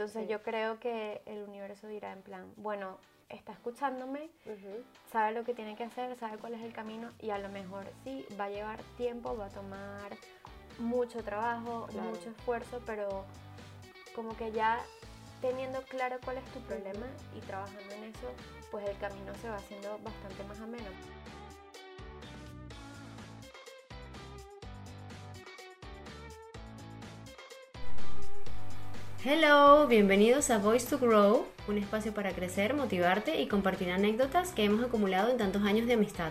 Entonces Sí. yo creo que el universo dirá en plan, bueno, está escuchándome, sabe lo que tiene que hacer, sabe cuál es el camino y a lo mejor sí, va a llevar tiempo, va a tomar mucho trabajo, Claro. mucho esfuerzo, pero como que ya teniendo claro cuál es tu problema y trabajando en eso, pues el camino se va haciendo bastante más ameno. Hello, bienvenidos a Voice to Grow, un espacio para crecer, motivarte y compartir anécdotas que hemos acumulado en tantos años de amistad.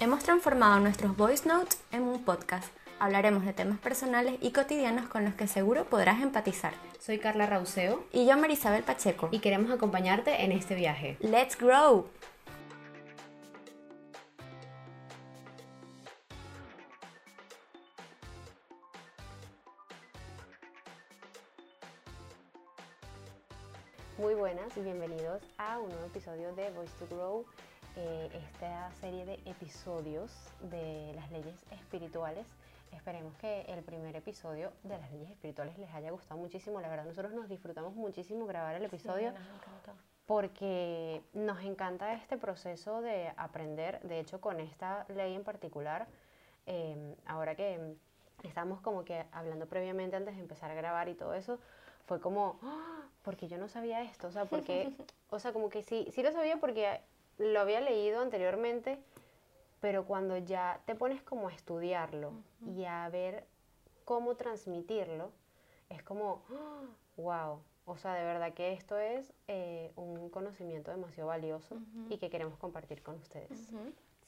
Hemos transformado nuestros voice notes en un podcast. Hablaremos de temas personales y cotidianos con los que seguro podrás empatizar. Soy Carla Rauseo Y yo, Marisabel Pacheco. y queremos acompañarte en este viaje. ¡Let's grow! Muy buenas y bienvenidos a un nuevo episodio de Voice to Grow, eh, esta serie de episodios de las leyes espirituales. Esperemos que el primer episodio de las leyes espirituales les haya gustado muchísimo. La verdad, nosotros nos disfrutamos muchísimo grabar el episodio porque nos encanta este proceso de aprender. De hecho, con esta ley en particular, eh, ahora que estamos como que hablando previamente antes de empezar a grabar y todo eso, fue como, ¡Ah! porque yo no sabía esto, o sea, porque, o sea, como que sí, sí lo sabía porque lo había leído anteriormente, pero cuando ya te pones como a estudiarlo y a ver cómo transmitirlo, es como, wow, o sea, de verdad que esto es eh, un conocimiento demasiado valioso y que queremos compartir con ustedes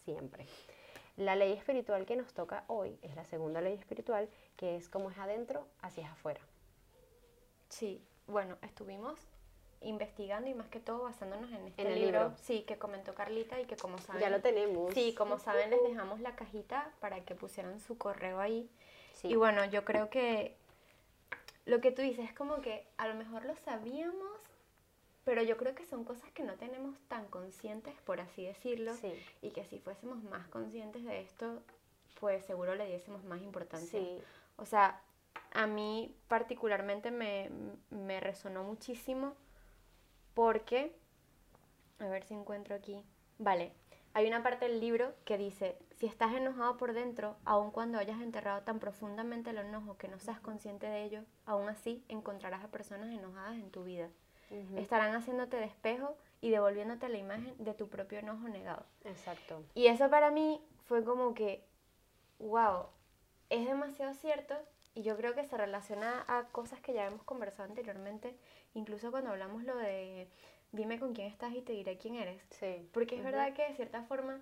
siempre. La ley espiritual que nos toca hoy es la segunda ley espiritual, que es como es adentro, así es afuera. Sí, bueno, estuvimos investigando y más que todo basándonos en este En el libro, libro. sí, que comentó Carlita y que como saben, Ya lo tenemos. sí, como saben les dejamos la cajita para que pusieran su correo ahí. Sí. Y bueno, yo creo que lo que tú dices es como que a lo mejor lo sabíamos, pero yo creo que son cosas que no tenemos tan conscientes, por así decirlo, Sí. y que si fuésemos más conscientes de esto, pues seguro le diésemos más importancia. Sí, O sea, a mí particularmente me, me resonó muchísimo porque, a ver si encuentro aquí, vale, hay una parte del libro que dice, si estás enojado por dentro, aun cuando hayas enterrado tan profundamente el enojo que no seas consciente de ello, aún así encontrarás a personas enojadas en tu vida. Estarán haciéndote de espejo y devolviéndote la imagen de tu propio enojo negado. exacto. Y eso para mí fue como que, wow, es demasiado cierto y yo creo que se relaciona a cosas que ya hemos conversado anteriormente, incluso cuando hablamos lo de dime con quién estás y te diré quién eres. Sí. Porque es ujú, verdad que de cierta forma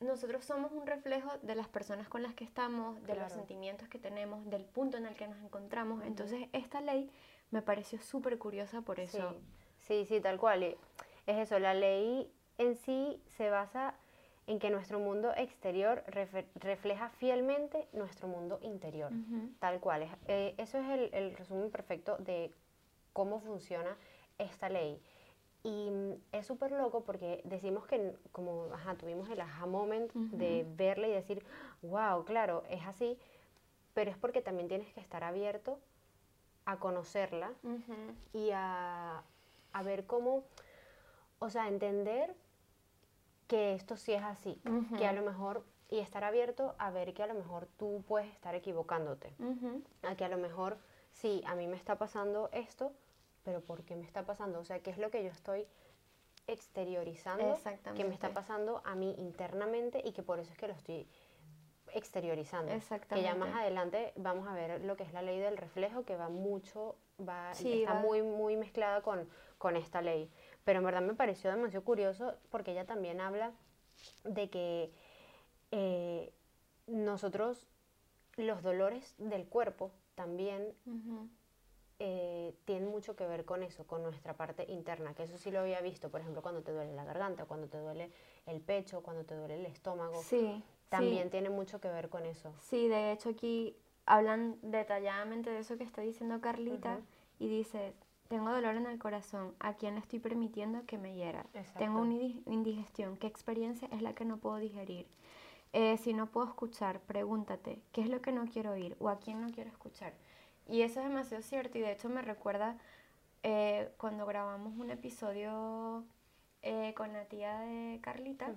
nosotros somos un reflejo de las personas con las que estamos, de los Claro. sentimientos que tenemos, del punto en el que nos encontramos. Entonces esta ley me pareció súper curiosa por eso. Sí, sí, sí, tal cual. Es eso, la ley en sí se basa en que nuestro mundo exterior refleja fielmente nuestro mundo interior. Tal cual. es- eh, eso es el, el resumen perfecto de cómo funciona esta ley. Y mm, es súper loco porque decimos que como ajá, tuvimos el aha moment de verla y decir, wow, claro, es así, pero es porque también tienes que estar abierto a conocerla y a, a ver cómo, o sea, entender que esto sí es así, que a lo mejor, y estar abierto a ver que a lo mejor tú puedes estar equivocándote, a que a lo mejor, sí, a mí me está pasando esto, pero ¿por qué me está pasando? O sea, ¿qué es lo que yo estoy exteriorizando? Que me está Exactamente. pasando a mí internamente y que por eso es que lo estoy exteriorizando. Que ya Exactamente. más adelante vamos a ver lo que es la ley del reflejo, que va mucho, va, Sí, está va- muy, muy mezclada con, con esta ley. Pero en verdad me pareció demasiado curioso porque ella también habla de que eh, nosotros, los dolores del cuerpo también eh, tienen mucho que ver con eso, con nuestra parte interna, que eso sí lo había visto, por ejemplo, cuando te duele la garganta, cuando te duele el pecho, cuando te duele el estómago, Sí. también sí. tiene mucho que ver con eso. Sí, de hecho aquí hablan detalladamente de eso que está diciendo Carlita y dice, tengo dolor en el corazón, ¿a quién le estoy permitiendo que me hiera? Exacto. Tengo una indi- indigestión, ¿qué experiencia es la que no puedo digerir? Eh, si no puedo escuchar, pregúntate, ¿qué es lo que no quiero oír o a quién no quiero escuchar? Y eso es demasiado cierto y de hecho me recuerda eh, cuando grabamos un episodio eh, con la tía de Carlita,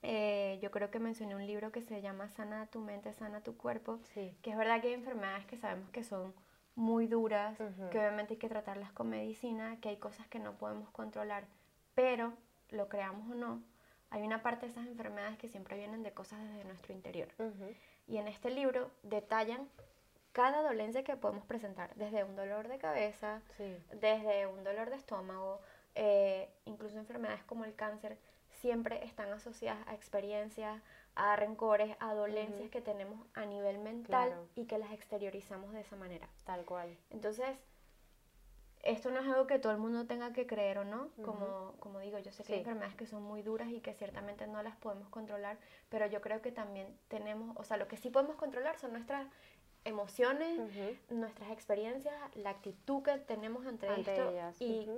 eh, yo creo que mencioné un libro que se llama Sana tu mente, sana tu cuerpo, Sí. que es verdad que hay enfermedades que sabemos que son muy duras, Ujú. que obviamente hay que tratarlas con medicina, que hay cosas que no podemos controlar, pero lo creamos o no, hay una parte de esas enfermedades que siempre vienen de cosas desde nuestro interior. Ujú. Y en este libro detallan cada dolencia que podemos presentar, desde un dolor de cabeza, Sí. desde un dolor de estómago, eh, incluso enfermedades como el cáncer, siempre están asociadas a experiencias, a rencores, a dolencias que tenemos a nivel mental Claro. y que las exteriorizamos de esa manera. Tal cual. Entonces, esto no es algo que todo el mundo tenga que creer o no, como, como digo, yo sé que hay enfermedades que son muy duras y que ciertamente no las podemos controlar, pero yo creo que también tenemos, o sea, lo que sí podemos controlar son nuestras emociones, nuestras experiencias, la actitud que tenemos ante, Ante esto ellas, y.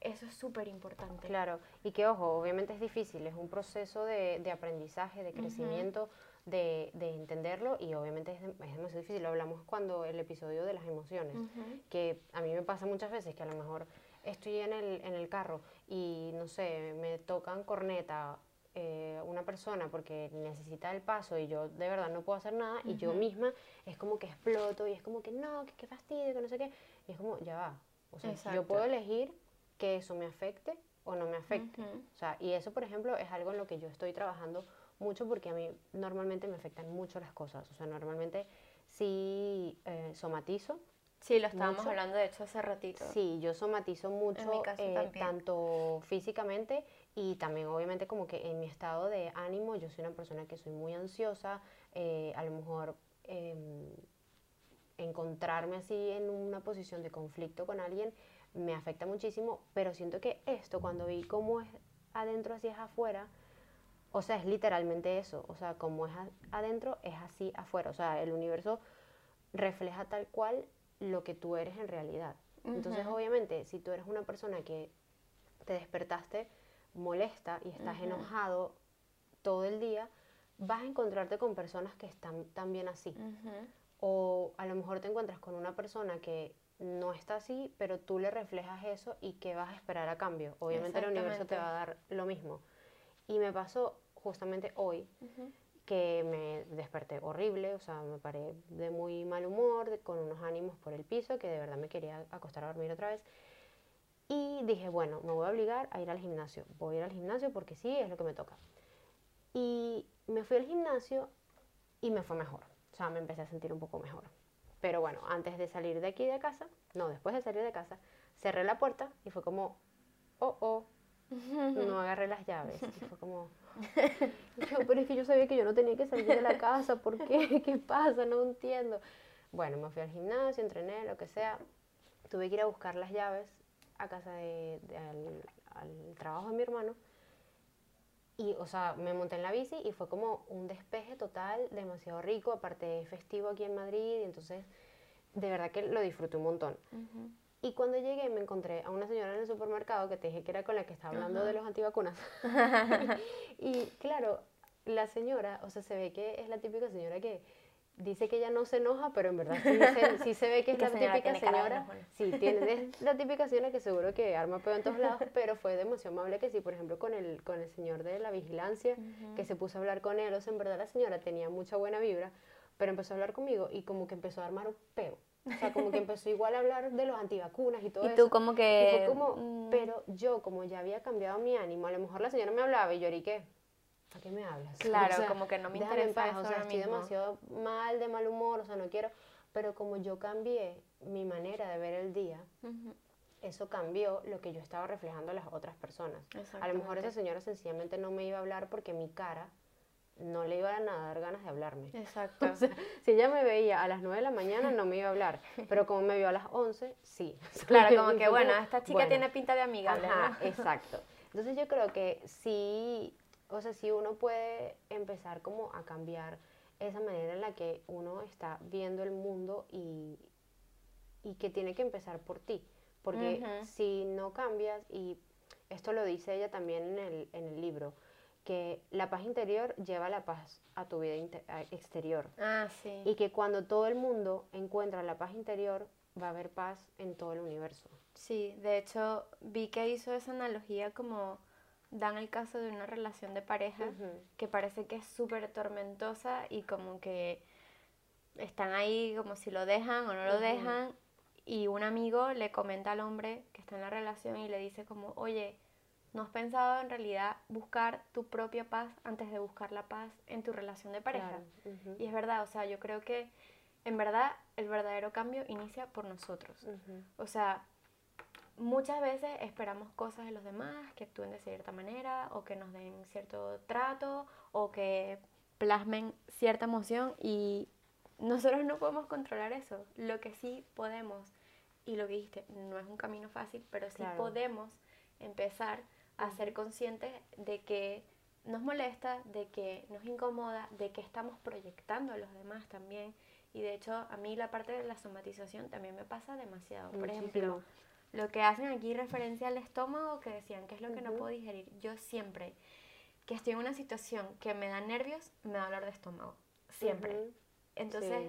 eso es súper importante. Claro, y que ojo, obviamente es difícil, es un proceso de, de aprendizaje, de crecimiento, de, de entenderlo y obviamente es, es demasiado difícil. Lo hablamos cuando el episodio de las emociones, Ujú. que a mí me pasa muchas veces que a lo mejor estoy en el, en el carro y no sé, me tocan corneta eh, una persona porque necesita el paso y yo de verdad no puedo hacer nada y yo misma es como que exploto y es como que no, que qué fastidio, que no sé qué. Y es como, ya va. O sea, Exacto. yo puedo elegir que eso me afecte o no me afecte. O sea, y eso, por ejemplo, es algo en lo que yo estoy trabajando mucho porque a mí normalmente me afectan mucho las cosas. O sea, normalmente sí eh, somatizo. Sí, lo estábamos Mucho. hablando de hecho hace ratito. Sí, yo somatizo mucho, eh, tanto físicamente y también obviamente como que en mi estado de ánimo, yo soy una persona que soy muy ansiosa, eh, a lo mejor em, encontrarme así en una posición de conflicto con alguien me afecta muchísimo, pero siento que esto cuando vi cómo es adentro así es afuera, o sea, es literalmente eso, o sea, como es adentro es así afuera, o sea, el universo refleja tal cual lo que tú eres en realidad. Entonces, obviamente, si tú eres una persona que te despertaste molesta y estás enojado todo el día, vas a encontrarte con personas que están también así. O a lo mejor te encuentras con una persona que no está así, pero tú le reflejas eso y que vas a esperar a cambio. Obviamente el universo te va a dar lo mismo. Y me pasó justamente hoy que me desperté horrible, o sea, me paré de muy mal humor, de- con unos ánimos por el piso, que de verdad me quería acostar a dormir otra vez. Y dije, bueno, me voy a obligar a ir al gimnasio. Voy a ir al gimnasio porque sí, es lo que me toca. Y me fui al gimnasio y me fue mejor. O sea, me empecé a sentir un poco mejor. Pero bueno, antes de salir de aquí de casa, no, después de salir de casa, cerré la puerta y fue como, oh, oh, no agarré las llaves. Y fue como, yo, pero es que yo sabía que yo no tenía que salir de la casa, ¿por qué? ¿Qué pasa? No entiendo. Bueno, me fui al gimnasio, entrené, lo que sea. Tuve que ir a buscar las llaves a casa de, de- al, al trabajo de mi hermano. Y, o sea, me monté en la bici y fue como un despeje total, demasiado rico. Aparte, es festivo aquí en Madrid, y entonces, de verdad que lo disfruté un montón. Ujú. Y cuando llegué me encontré a una señora en el supermercado que te dije que era con la que estaba hablando de los antivacunas. y claro, la señora, o sea, se ve que es la típica señora que dice que ella no se enoja, pero en verdad sí se, sí se ve que Y es la típica señora. Sí, tiene, es la típica señora que seguro que arma pedo en todos lados, pero fue demasiado amable que sí, por ejemplo, con el, con el señor de la vigilancia, que se puso a hablar con él, o sea, en verdad la señora tenía mucha buena vibra, pero empezó a hablar conmigo y como que empezó a armar un peo. O sea, como que empezó igual a hablar de los antivacunas y todo Y eso. tú como Y que... fue como, mm, pero yo como ya había cambiado mi ánimo, a lo mejor la señora me hablaba y yo ¿y qué? ¿A qué me hablas? Claro, como que no me interesa paz, eso o sea, estoy mismo. demasiado mal, de mal humor, o sea, no quiero, pero como yo cambié mi manera de ver el día, eso cambió lo que yo estaba reflejando a las otras personas. A lo mejor esa señora sencillamente no me iba a hablar porque mi cara no le iba a dar ganas de hablarme. Exacto. O sea, si ella me veía a las 9 de la mañana no me iba a hablar, pero como me vio a las 11, sí. claro, como que bueno, esta chica bueno, tiene pinta de amigable, Ajá, ¿no? exacto. Entonces yo creo que sí, o sea, sí uno puede empezar como a cambiar esa manera en la que uno está viendo el mundo y, y que tiene que empezar por ti. Porque si no cambias, y esto lo dice ella también en el, en el libro, que la paz interior lleva la paz a tu vida exterior. Ah, sí. Y que cuando todo el mundo encuentra la paz interior, va a haber paz en todo el universo. Sí, de hecho vi que hizo esa analogía como dan el caso de una relación de pareja que parece que es súper tormentosa y como que están ahí como si lo dejan o no lo dejan y un amigo le comenta al hombre que está en la relación y le dice como, oye, ¿no has pensado en realidad buscar tu propia paz antes de buscar la paz en tu relación de pareja? Y es verdad, o sea, yo creo que en verdad el verdadero cambio inicia por nosotros. O sea, muchas veces esperamos cosas de los demás, que actúen de cierta manera o que nos den cierto trato o que plasmen cierta emoción y nosotros no podemos controlar eso. Lo que sí podemos, y lo que dijiste, no es un camino fácil, pero sí podemos empezar a ser conscientes de que nos molesta, de que nos incomoda, de que estamos proyectando a los demás también. Y de hecho, a mí la parte de la somatización también me pasa demasiado. Por ejemplo, lo que hacen aquí referencia al estómago, que decían que es lo que no puedo digerir. Yo siempre que estoy en una situación que me da nervios, me da dolor de estómago. Siempre. Entonces,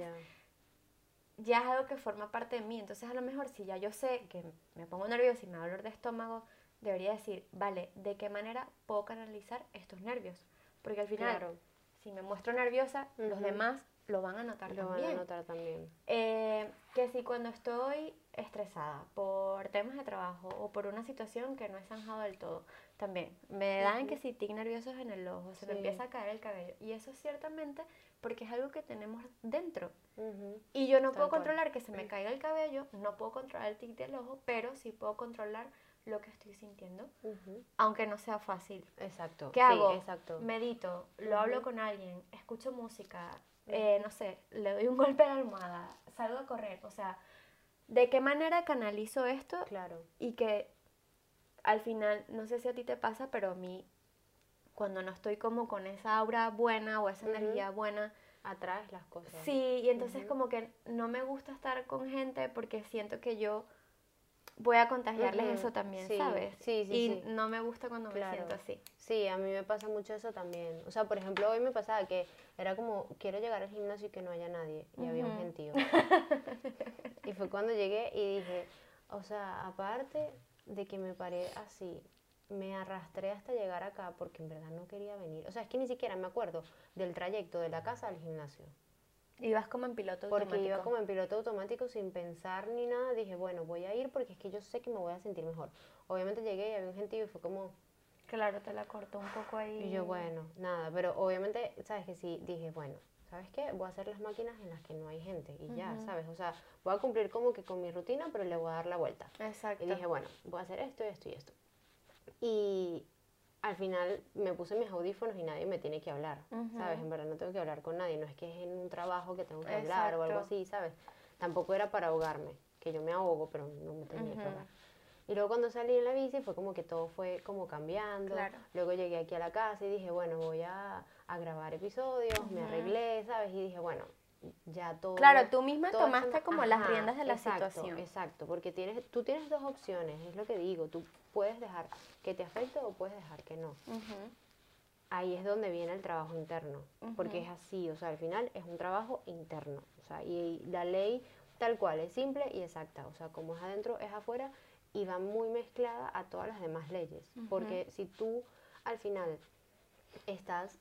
ya. es algo que forma parte de mí. Entonces, a lo mejor si ya yo sé que me pongo nerviosa y me da dolor de estómago, debería decir, vale, ¿de qué manera puedo canalizar estos nervios? Porque al final, si me muestro nerviosa, los demás lo van a notar lo también. van a notar también. Eh, que si cuando estoy estresada por temas de trabajo o por una situación que no he zanjado del todo, también me dan que si tic nerviosos en el ojo, se me empieza a caer el cabello. Y eso ciertamente porque es algo que tenemos dentro. Y yo no puedo controlar que se me caiga el cabello, no puedo controlar el tic del ojo, pero sí puedo controlar lo que estoy sintiendo, aunque no sea fácil. Exacto. ¿Qué hago? Exacto. Medito, lo hablo con alguien, escucho música, eh, no sé, le doy un golpe a la almohada, salgo a correr, o sea, ¿de qué manera canalizo esto? Claro. Y que al final, no sé si a ti te pasa, pero a mí, cuando no estoy como con esa aura buena o esa energía buena, atraes las cosas. Sí, y entonces como que no me gusta estar con gente porque siento que yo voy a contagiarles eso también, ¿sabes? Sí, sí, y no me gusta cuando me siento así. Sí, a mí me pasa mucho eso también. O sea, por ejemplo, hoy me pasaba que era como, quiero llegar al gimnasio y que no haya nadie. Y había un gentío. y fue cuando llegué y dije, o sea, aparte de que me paré así, me arrastré hasta llegar acá porque en verdad no quería venir. O sea, es que ni siquiera me acuerdo del trayecto de la casa al gimnasio. Ibas como en piloto automático. Porque iba como en piloto automático sin pensar ni nada. Dije, bueno, voy a ir porque es que yo sé que me voy a sentir mejor. Obviamente llegué y había un gentío y fue como... Claro, te la cortó un poco ahí. Y yo, bueno, nada. Pero obviamente, ¿sabes que Sí, dije, bueno, ¿sabes qué? Voy a hacer las máquinas en las que no hay gente y ya, ¿sabes? O sea, voy a cumplir como que con mi rutina, pero le voy a dar la vuelta. Exacto. Y dije, bueno, voy a hacer esto, esto y esto. Y al final me puse mis audífonos y nadie me tiene que hablar, ¿sabes? En verdad no tengo que hablar con nadie, no es que es en un trabajo que tengo que hablar o algo así, ¿sabes? Tampoco era para ahogarme, que yo me ahogo, pero no me tenía que ahogar. Y luego cuando salí en la bici fue como que todo fue como cambiando. Luego llegué aquí a la casa y dije, bueno, voy a, a grabar episodios, me arreglé, ¿sabes? Y dije, bueno, ya todo. Claro, tú misma tomaste como las riendas de la situación. Exacto, porque tienes, tú tienes dos opciones, es lo que digo, tú puedes dejar que te afecte o puedes dejar que no. Ahí es donde viene el trabajo interno, porque es así, o sea, al final es un trabajo interno, o sea, y la ley tal cual es simple y exacta, o sea, como es adentro es afuera y va muy mezclada a todas las demás leyes, porque si tú al final estás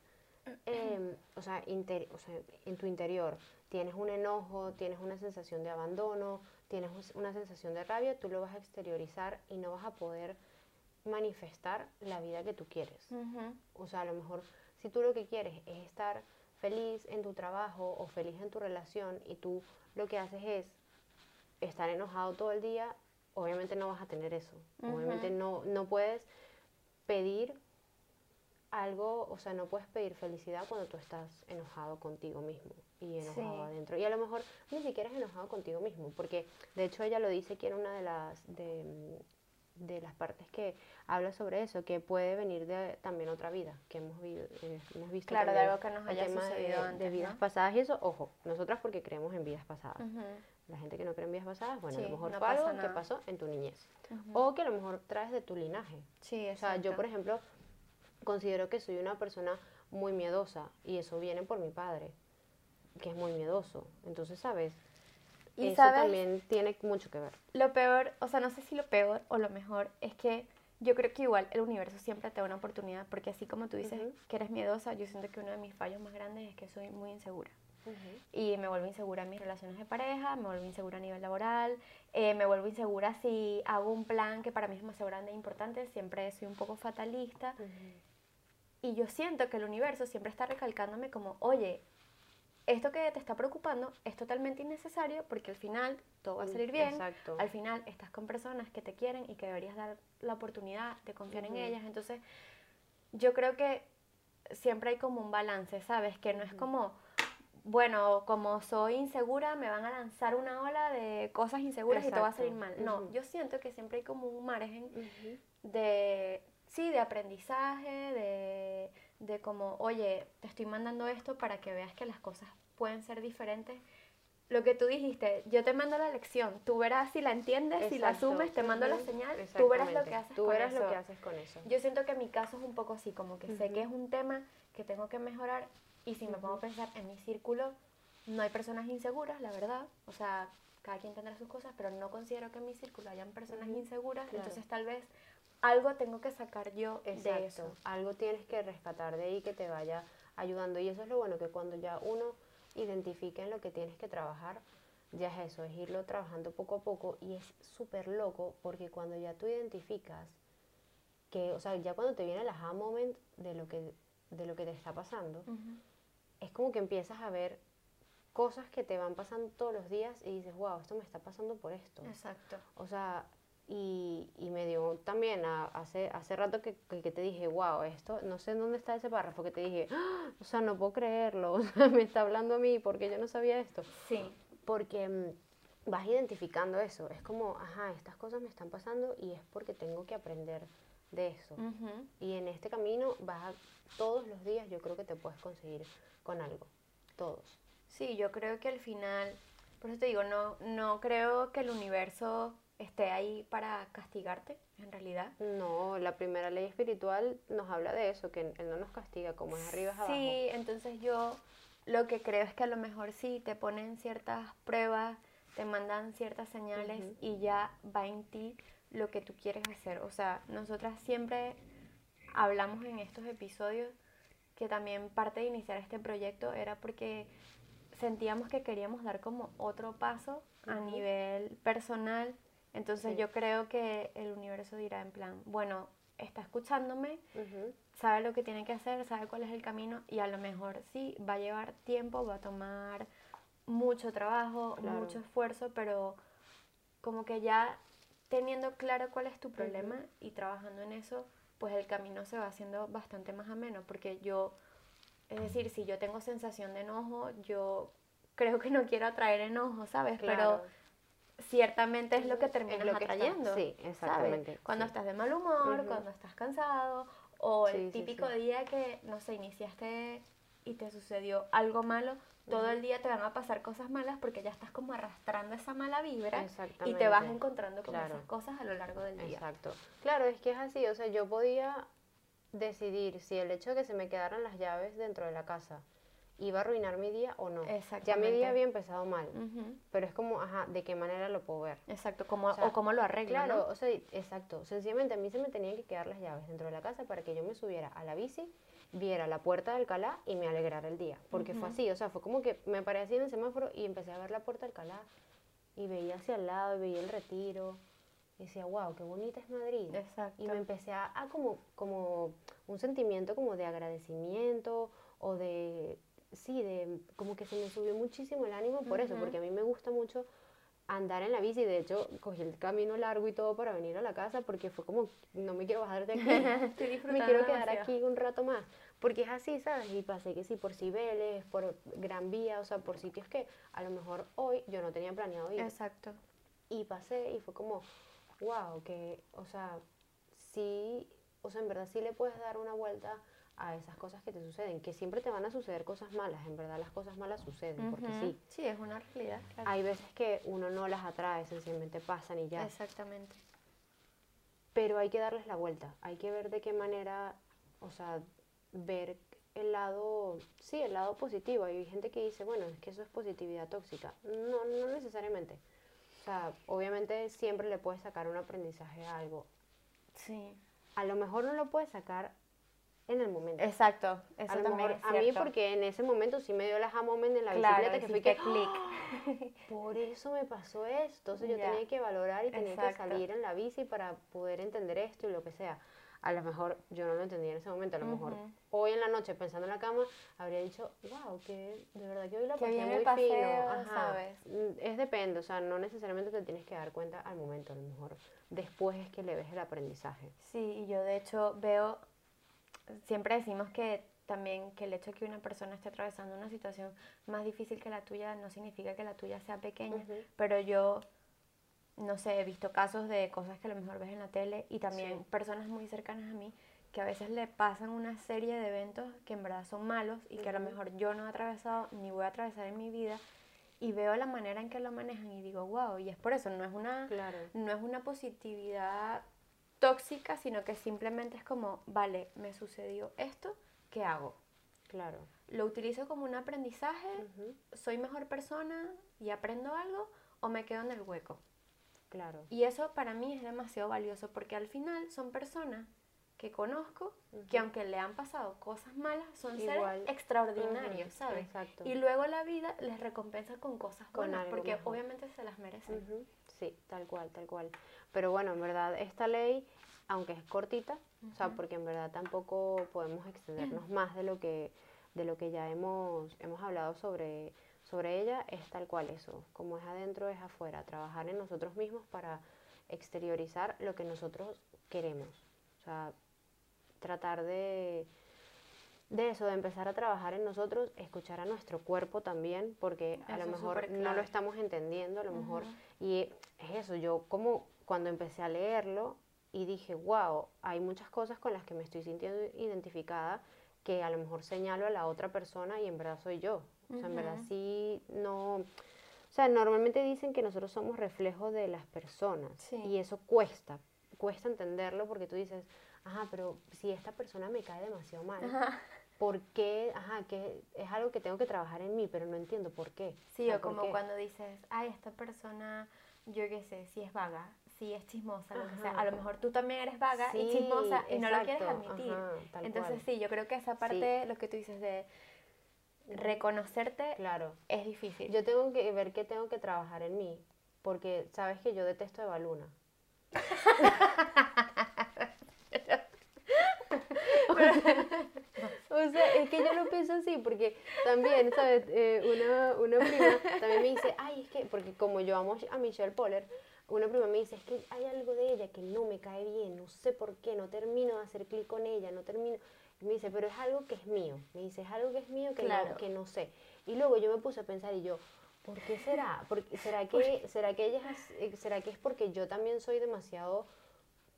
Em, o, sea, o, sea, en tu interior tienes un enojo, tienes una sensación de abandono, tienes una sensación de rabia, tú lo vas a exteriorizar y no vas a poder manifestar la vida que tú quieres. O sea, a lo mejor si tú lo que quieres es estar feliz en tu trabajo o feliz en tu relación y tú lo que haces es estar enojado todo el día, obviamente no vas a tener eso. Obviamente no, no puedes pedir algo, o sea, no puedes pedir felicidad cuando tú estás enojado contigo mismo y enojado adentro. Y a lo mejor ni siquiera es enojado contigo mismo, porque de hecho ella lo dice que era una de las, de, de las partes que habla sobre eso, que puede venir de también otra vida, que hemos, eh, hemos visto. Claro, de algo que nos haya sucedido de, antes, vidas pasadas y eso, ojo, nosotras porque creemos en vidas pasadas. La gente que no cree en vidas pasadas, bueno, a lo mejor fue algo que pasó en tu niñez. O que a lo mejor traes de tu linaje. Sí, O sea, yo, por ejemplo, considero que soy una persona muy miedosa y eso viene por mi padre, que es muy miedoso. Entonces, ¿sabes? Y eso sabes, también tiene mucho que ver. lo peor, o sea, no sé si lo peor o lo mejor es que yo creo que igual el universo siempre te da una oportunidad, porque así como tú dices que eres miedosa, yo siento que uno de mis fallos más grandes es que soy muy insegura. Y me vuelvo insegura en mis relaciones de pareja, me vuelvo insegura a nivel laboral, eh, me vuelvo insegura si hago un plan que para mí es demasiado grande e importante, siempre soy un poco fatalista. Y yo siento que el universo siempre está recalcándome como, oye, esto que te está preocupando es totalmente innecesario porque al final todo va a salir bien. exacto. Al final estás con personas que te quieren y que deberías dar la oportunidad de confiar en Ujú. ellas. Entonces, yo creo que siempre hay como un balance, ¿sabes? Que no es como, bueno, como soy insegura, me van a lanzar una ola de cosas inseguras y todo va a salir mal. No, yo siento que siempre hay como un margen de, sí, de aprendizaje, de, de como, oye, te estoy mandando esto para que veas que las cosas pueden ser diferentes. Lo que tú dijiste, yo te mando la lección, tú verás si la entiendes, si la Exacto. asumes, te mando la señal, tú verás lo que haces Tú con verás eso. lo que haces con eso. Yo siento que mi caso es un poco así, como que sé que es un tema que tengo que mejorar y si me pongo a pensar en mi círculo, no hay personas inseguras, la verdad. O sea, cada quien tendrá sus cosas, pero no considero que en mi círculo hayan personas Ujú, inseguras, claro. entonces tal vez algo tengo que sacar yo de Exacto. eso. Algo tienes que rescatar de ahí que te vaya ayudando. Y eso es lo bueno, que cuando ya uno identifique en lo que tienes que trabajar, ya es eso, es irlo trabajando poco a poco. Y es súper loco porque cuando ya tú identificas que, o sea, ya cuando te viene el aha moment de lo que, de lo que te está pasando, es como que empiezas a ver cosas que te van pasando todos los días y dices, wow, esto me está pasando por esto. Exacto. O sea, y, y me dio también a- hace, hace rato que, que, te dije, wow, esto, no sé dónde está ese párrafo, que te dije, "Ah, o sea, no puedo creerlo, o sea, me está hablando a mí porque yo no sabía esto. Sí. Porque mm, vas identificando eso, es como, ajá, estas cosas me están pasando y es porque tengo que aprender de eso. Ujú. Y en este camino vas a, todos los días yo creo que te puedes conseguir con algo, todos. Sí, yo creo que al final, por eso te digo, no, no creo que el universo esté ahí para castigarte, en realidad. No, la primera ley espiritual nos habla de eso, que él no nos castiga, como es arriba es abajo. Sí, entonces yo lo que creo es que a lo mejor sí te ponen ciertas pruebas, te mandan ciertas señales Ujú. y ya va en ti lo que tú quieres hacer. O sea, nosotras siempre hablamos en estos episodios que también parte de iniciar este proyecto era porque sentíamos que queríamos dar como otro paso a nivel personal. Entonces Sí. yo creo que el universo dirá en plan, bueno, está escuchándome, sabe lo que tiene que hacer, sabe cuál es el camino y a lo mejor sí, va a llevar tiempo, va a tomar mucho trabajo, Claro. mucho esfuerzo, pero como que ya teniendo claro cuál es tu problema y trabajando en eso, pues el camino se va haciendo bastante más ameno, porque yo, es decir, si yo tengo sensación de enojo, yo creo que no quiero atraer enojo, ¿sabes? Claro. Pero ciertamente es lo que terminas lo que está- atrayendo. sí, ¿sabes? exactamente, Cuando sí. estás de mal humor, cuando estás cansado, o Sí, el sí, típico sí. día que, no sé, iniciaste y te sucedió algo malo, todo el día te van a pasar cosas malas porque ya estás como arrastrando esa mala vibra y te vas encontrando con Claro. esas cosas a lo largo del día. Exacto. Claro, es que es así, o sea, yo podía decidir si el hecho de que se me quedaran las llaves dentro de la casa iba a arruinar mi día o no. Ya mi día había empezado mal, Ujú. pero es como, ajá, ¿de qué manera lo puedo ver? Exacto, como, O sea, o cómo lo arreglo, Claro, ¿no? o sea, exacto. Sencillamente a mí se me tenían que quedar las llaves dentro de la casa para que yo me subiera a la bici, viera la puerta de Alcalá y me alegrara el día. Porque fue Ujú. así, o sea, fue como que me paré así en el semáforo y empecé a ver la puerta de Alcalá y veía hacia el lado y veía el retiro. Y decía, wow, qué bonita es Madrid. Exacto. Y me empecé a, a como, como un sentimiento como de agradecimiento o de, sí, de como que se me subió muchísimo el ánimo por eso, porque a mí me gusta mucho andar en la bici, de hecho cogí el camino largo y todo para venir a la casa porque fue como, no me quiero bajar de aquí, me quiero quedar demasiado. aquí un rato más, porque es así, ¿sabes? Y pasé que sí, por Cibeles, por Gran Vía, o sea, por sitios que a lo mejor hoy yo no tenía planeado ir. Exacto. Y pasé y fue como, wow, que, o sea, sí, o sea, en verdad sí le puedes dar una vuelta a esas cosas que te suceden, que siempre te van a suceder cosas malas, en verdad las cosas malas suceden, porque sí. Sí, es una realidad, claro. Hay veces que uno no las atrae, sencillamente pasan y ya. Exactamente. Pero hay que darles la vuelta, hay que ver de qué manera, o sea, ver el lado, sí, el lado positivo. Hay gente que dice, bueno, es que eso es positividad tóxica. No, no necesariamente. O sea, obviamente siempre le puedes sacar un aprendizaje a algo. Sí. A lo mejor no lo puedes sacar en el momento. Exacto, eso a también mejor es a mí cierto. porque en ese momento sí me dio la moment en la Claro, bicicleta que fui que clic. ¡Ah! por eso me pasó esto entonces yo Ya. tenía que valorar y tenía que Exacto. salir en la bici para poder entender esto y lo que sea a lo mejor yo no lo entendía en ese momento a lo mejor Ujú. hoy en la noche pensando en la cama habría dicho wow que de verdad que hoy la pasé bien muy paseo, fino Ajá. ¿sabes? Mm, es depende o sea no necesariamente te tienes que dar cuenta al momento a lo mejor después es que le ves el aprendizaje Sí, y yo de hecho veo, siempre decimos que también que el hecho de que una persona esté atravesando una situación más difícil que la tuya no significa que la tuya sea pequeña, Ujú. pero yo, no sé, he visto casos de cosas que a lo mejor ves en la tele y también Sí. personas muy cercanas a mí que a veces le pasan una serie de eventos que en verdad son malos y que a lo mejor yo no he atravesado ni voy a atravesar en mi vida y veo la manera en que lo manejan y digo, wow, y es por eso, no es una claro no es una positividad tóxica, sino que simplemente es como, vale, me sucedió esto, ¿qué hago? claro ¿Lo utilizo como un aprendizaje? ¿Soy mejor persona y aprendo algo? ¿O me quedo en el hueco? claro Y eso para mí es demasiado valioso porque al final son personas que conozco que aunque le han pasado cosas malas, son Igual. seres extraordinarios, ¿sabes? exacto Y luego la vida les recompensa con cosas Con buenas porque mejor. obviamente se las merecen. Sí, tal cual, tal cual. Pero bueno, en verdad esta ley, aunque es cortita, o sea, porque en verdad tampoco podemos extendernos más de lo que de lo que ya hemos hemos hablado sobre sobre ella, es tal cual eso, como es adentro es afuera, trabajar en nosotros mismos para exteriorizar lo que nosotros queremos. O sea, tratar de de eso, de empezar a trabajar en nosotros, escuchar a nuestro cuerpo también, porque a lo mejor no lo estamos entendiendo, a lo mejor y es eso, yo como cuando empecé a leerlo y dije, wow, hay muchas cosas con las que me estoy sintiendo identificada que a lo mejor señalo a la otra persona y en verdad soy yo. O sea, en verdad sí, no... O sea, normalmente dicen que nosotros somos reflejo de las personas Sí. y eso cuesta, cuesta entenderlo porque tú dices, ajá, pero si esta persona me cae demasiado mal, Ajá. ¿Por qué? Ajá, que es algo que tengo que trabajar en mí, pero no entiendo por qué. Sí, o ¿por como qué? cuando dices, ay, esta persona, yo qué sé, si es vaga, si es chismosa, lo que sea. Ajá. A lo mejor tú también eres vaga y Sí, chismosa y no lo quieres exacto, admitir. ajá, Entonces cual. sí, yo creo que esa parte, lo que tú dices de reconocerte Claro. es difícil. Yo tengo que ver que tengo que trabajar en mí, porque sabes que yo detesto a Eva Luna. o sea, es que yo lo pienso así, porque también, ¿sabes? Eh, una, una prima también me dice, ay, es que, porque como yo amo a Michelle Poller, una prima me dice, es que hay algo de ella que no me cae bien, no sé por qué, no termino de hacer clic con ella, no termino. Y me dice, pero es algo que es mío. Me dice, es algo que es mío que, Claro. no, que no sé. Y luego yo me puse a pensar y yo, ¿por qué será? Porque, ¿será, que, ¿será, que ella es, eh, ¿Será que es porque yo también soy demasiado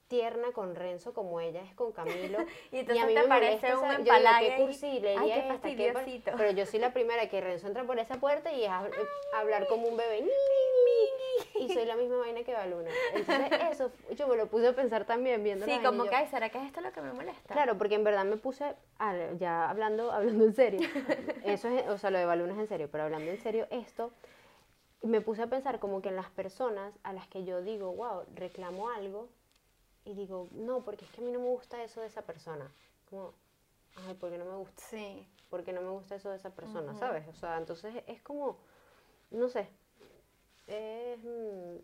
tierna con Renzo como ella es con Camilo? Y entonces a mí te me parece molesta un yo digo, empalague qué y- cursilería ay, qué es esta, qué par- fastidiosito. Pero yo soy la primera que Renzo entra por esa puerta y es eh, hablar como un bebé. Y soy la misma vaina que Baluna. Entonces eso, yo me lo puse a pensar también viendo sí, y como yo- que, ¿será que es esto lo que me molesta? Claro, porque en verdad me puse, a- ya hablando, hablando en serio, eso es, o sea, lo de Baluna es en serio, pero hablando en serio, esto, me puse a pensar como que en las personas a las que yo digo, wow, reclamo algo, y digo, no, porque es que a mí no me gusta eso de esa persona. Como, ay, ¿por qué no me gusta? Sí. Porque no me gusta eso de esa persona, Ujú. ¿sabes? O sea, entonces es como, no sé, es,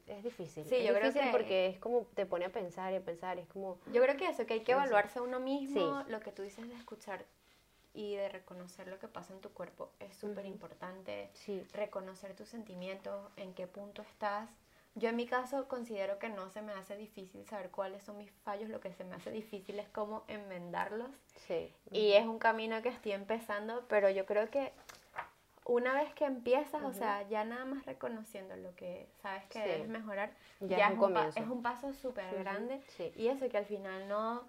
es difícil. Sí, es yo creo difícil que- porque es como, te pone a pensar y a pensar, es como, Yo creo que eso, que hay que evaluarse a uno mismo, Sí. lo que tú dices de escuchar y de reconocer lo que pasa en tu cuerpo es súper importante. sí, Reconocer tus sentimientos, en qué punto estás. Yo en mi caso considero que no se me hace difícil saber cuáles son mis fallos, lo que se me hace difícil es cómo enmendarlos. sí. Y es un camino que estoy empezando, pero yo creo que una vez que empiezas, o sea, ya nada más reconociendo lo que sabes que Sí. debes mejorar, Ya ya, es un un es paso súper grande. sí. Y eso, que al final no,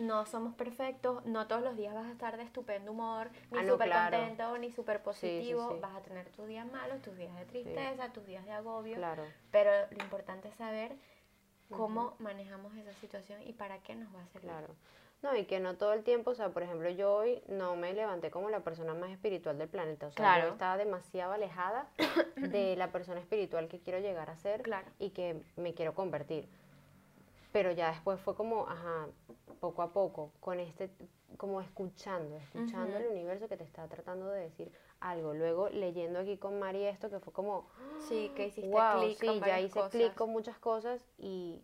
no somos perfectos, no todos los días vas a estar de estupendo humor, ni Ah, no, súper claro. contento, ni súper sí, positivo. sí. Vas a tener tus días malos, tus días de tristeza, tus días de agobio. Claro. Pero lo importante es saber cómo manejamos esa situación y para qué nos va a servir. Claro. No, y que no todo el tiempo, o sea, por ejemplo, yo hoy no me levanté como la persona más espiritual del planeta, o sea, Claro. yo estaba demasiado alejada de la persona espiritual que quiero llegar a ser Claro. y que me quiero convertir. Pero ya después fue como, ajá, poco a poco, con este, como escuchando, escuchando el universo que te está tratando de decir algo. Luego leyendo aquí con Mari esto, que fue como, Sí, que hiciste wow, clic sí, con ya hice clic con muchas cosas y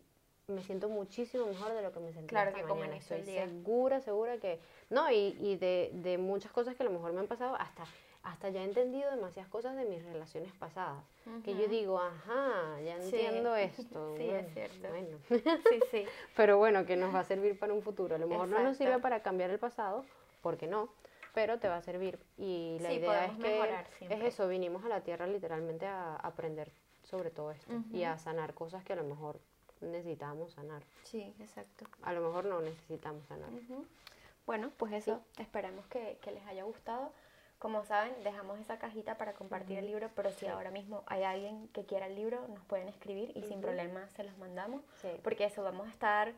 me siento muchísimo mejor de lo que me sentía Claro, esta que como mañana. el Estoy día. segura, segura que... No, y, y de, de muchas cosas que a lo mejor me han pasado, hasta, hasta ya he entendido demasiadas cosas de mis relaciones pasadas. Que yo digo, ajá, ya Sí. entiendo esto. Sí, es bueno, cierto. Bueno. Sí, sí. Pero bueno, que nos va a servir para un futuro. A lo mejor no nos sirve Exacto. para cambiar el pasado, porque no, pero te va a servir. Y la Sí, idea es que es eso, vinimos a la Tierra literalmente a aprender sobre todo esto y a sanar cosas que a lo mejor necesitamos sanar. Sí, exacto. A lo mejor no necesitamos sanar. Ujú. Bueno, pues eso, esperamos que, que les haya gustado. Como saben, dejamos esa cajita para compartir el libro, pero si ahora mismo hay alguien que quiera el libro, nos pueden escribir y sin problema se los mandamos. Sí. Porque eso, vamos a estar,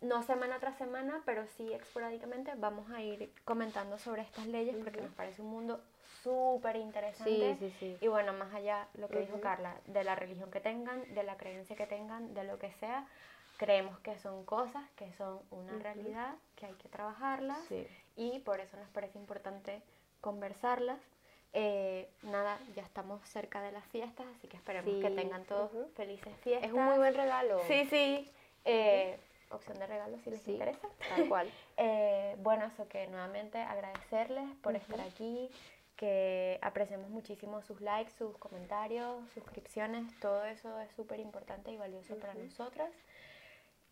no semana tras semana, pero sí esporádicamente, vamos a ir comentando sobre estas leyes porque nos parece un mundo súper interesante. Sí, sí, sí. Y bueno, más allá, lo que dijo. Carla, de la religión que tengan, de la creencia que tengan, de lo que sea, creemos que son cosas que son una realidad, que hay que trabajarlas Sí. y por eso nos parece importante conversarlas. Eh, nada, ya estamos cerca de las fiestas, así que esperemos que Sí, tengan todos ujú. felices fiestas. Es un muy buen regalo. Sí, sí. Eh, opción de regalo si les Sí, interesa. Tal cual. Eh, bueno, eso que nuevamente agradecerles por estar aquí, que apreciamos muchísimo sus likes, sus comentarios, suscripciones, todo eso es súper importante y valioso para nosotras.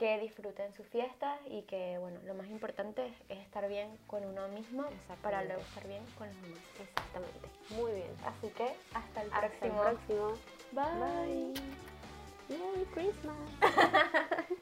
Que disfruten su fiesta y que, bueno, lo más importante es, es estar bien con uno mismo para luego estar bien con los demás. Exactamente. Muy bien. Así que hasta el Hasta el próximo. próximo. Bye. Merry Christmas.